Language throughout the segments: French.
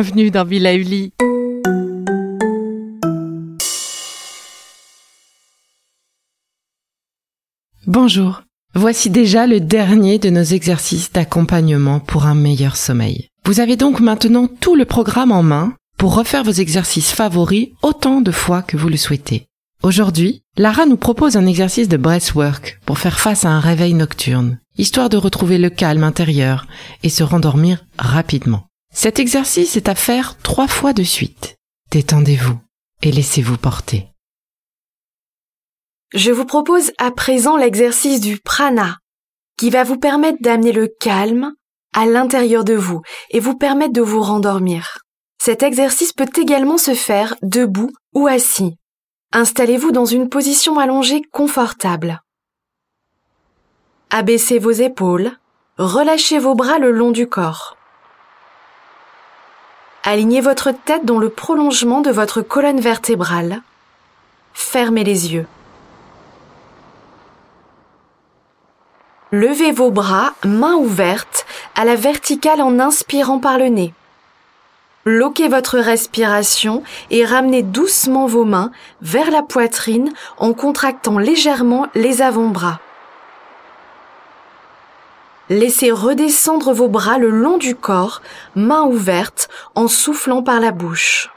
bienvenue dans Villa Uli. Bonjour, voici déjà le dernier de nos exercices d'accompagnement pour un meilleur sommeil. Vous avez donc maintenant tout le programme en main pour refaire vos exercices favoris autant de fois que vous le souhaitez. Aujourd'hui, Lara nous propose un exercice de breathwork pour faire face à un réveil nocturne, histoire de retrouver le calme intérieur et se rendormir rapidement. Cet exercice est à faire trois fois de suite. Détendez-vous et laissez-vous porter. Je vous propose à présent l'exercice du prana, qui va vous permettre d'amener le calme à l'intérieur de vous et vous permettre de vous rendormir. Cet exercice peut également se faire debout ou assis. Installez-vous dans une position allongée confortable. Abaissez vos épaules, relâchez vos bras le long du corps. Alignez votre tête dans le prolongement de votre colonne vertébrale. Fermez les yeux. Levez vos bras, mains ouvertes, à la verticale en inspirant par le nez. Bloquez votre respiration et ramenez doucement vos mains vers la poitrine en contractant légèrement les avant-bras. Laissez redescendre vos bras le long du corps, mains ouvertes, en soufflant par la bouche.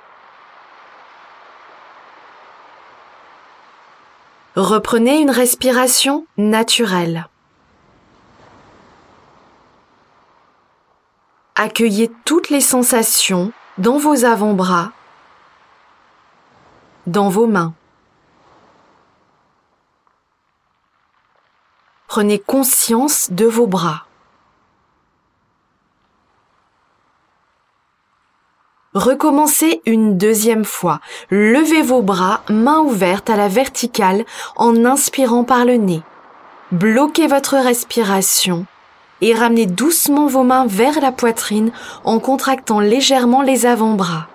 Reprenez une respiration naturelle. Accueillez toutes les sensations dans vos avant-bras, dans vos mains. Prenez conscience de vos bras. Recommencez une deuxième fois. Levez vos bras, mains ouvertes à la verticale en inspirant par le nez. Bloquez votre respiration et ramenez doucement vos mains vers la poitrine en contractant légèrement les avant-bras.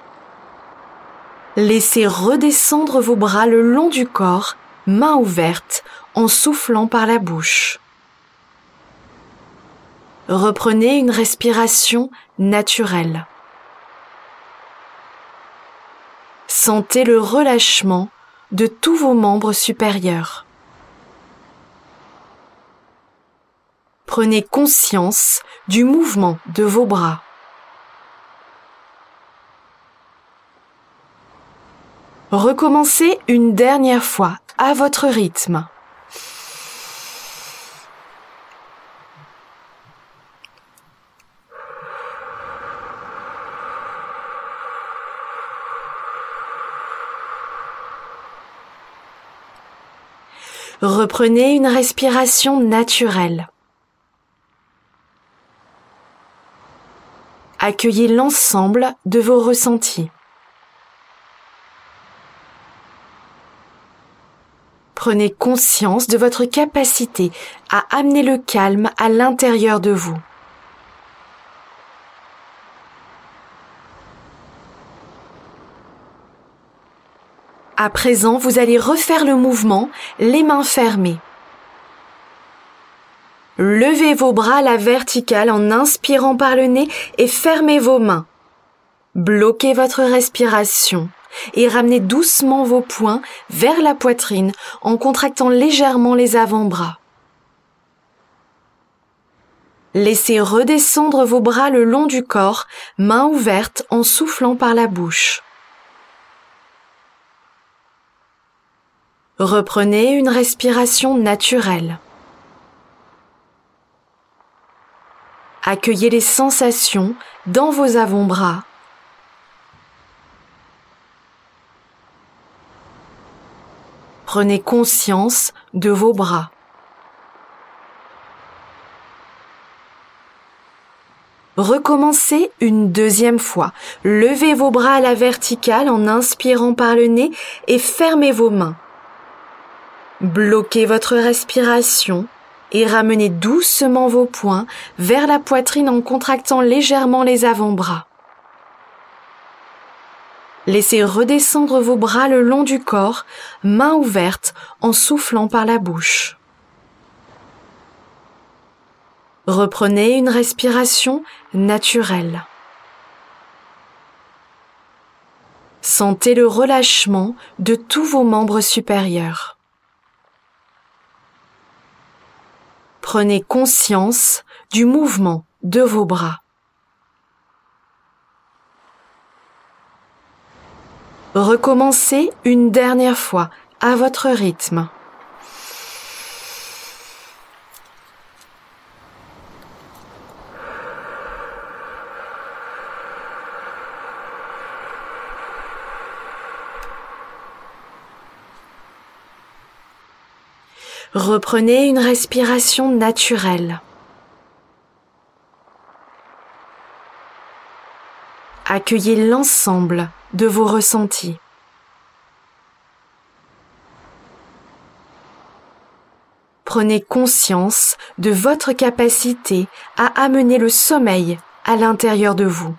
Laissez redescendre vos bras le long du corps, mains ouvertes, en soufflant par la bouche. Reprenez une respiration naturelle. Sentez le relâchement de tous vos membres supérieurs. Prenez conscience du mouvement de vos bras. Recommencez une dernière fois à votre rythme. Reprenez une respiration naturelle. Accueillez l'ensemble de vos ressentis. Prenez conscience de votre capacité à amener le calme à l'intérieur de vous. À présent, vous allez refaire le mouvement, les mains fermées. Levez vos bras à la verticale en inspirant par le nez et fermez vos mains. Bloquez votre respiration et ramenez doucement vos poings vers la poitrine en contractant légèrement les avant-bras. Laissez redescendre vos bras le long du corps, mains ouvertes en soufflant par la bouche. Reprenez une respiration naturelle. Accueillez les sensations dans vos avant-bras. Prenez conscience de vos bras. Recommencez une deuxième fois. Levez vos bras à la verticale en inspirant par le nez et fermez vos mains. Bloquez votre respiration et ramenez doucement vos poings vers la poitrine en contractant légèrement les avant-bras. Laissez redescendre vos bras le long du corps, mains ouvertes, en soufflant par la bouche. Reprenez une respiration naturelle. Sentez le relâchement de tous vos membres supérieurs. Prenez conscience du mouvement de vos bras. Recommencez une dernière fois à votre rythme. Reprenez une respiration naturelle. Accueillez l'ensemble de vos ressentis. Prenez conscience de votre capacité à amener le sommeil à l'intérieur de vous.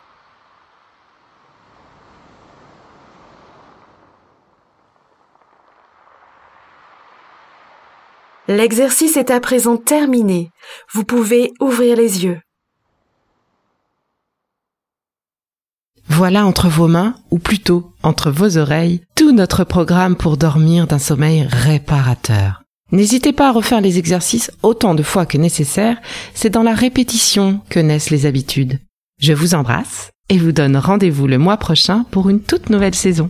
L'exercice est à présent terminé. Vous pouvez ouvrir les yeux. Voilà entre vos mains, ou plutôt entre vos oreilles, tout notre programme pour dormir d'un sommeil réparateur. N'hésitez pas à refaire les exercices autant de fois que nécessaire, c'est dans la répétition que naissent les habitudes. Je vous embrasse et vous donne rendez-vous le mois prochain pour une toute nouvelle saison.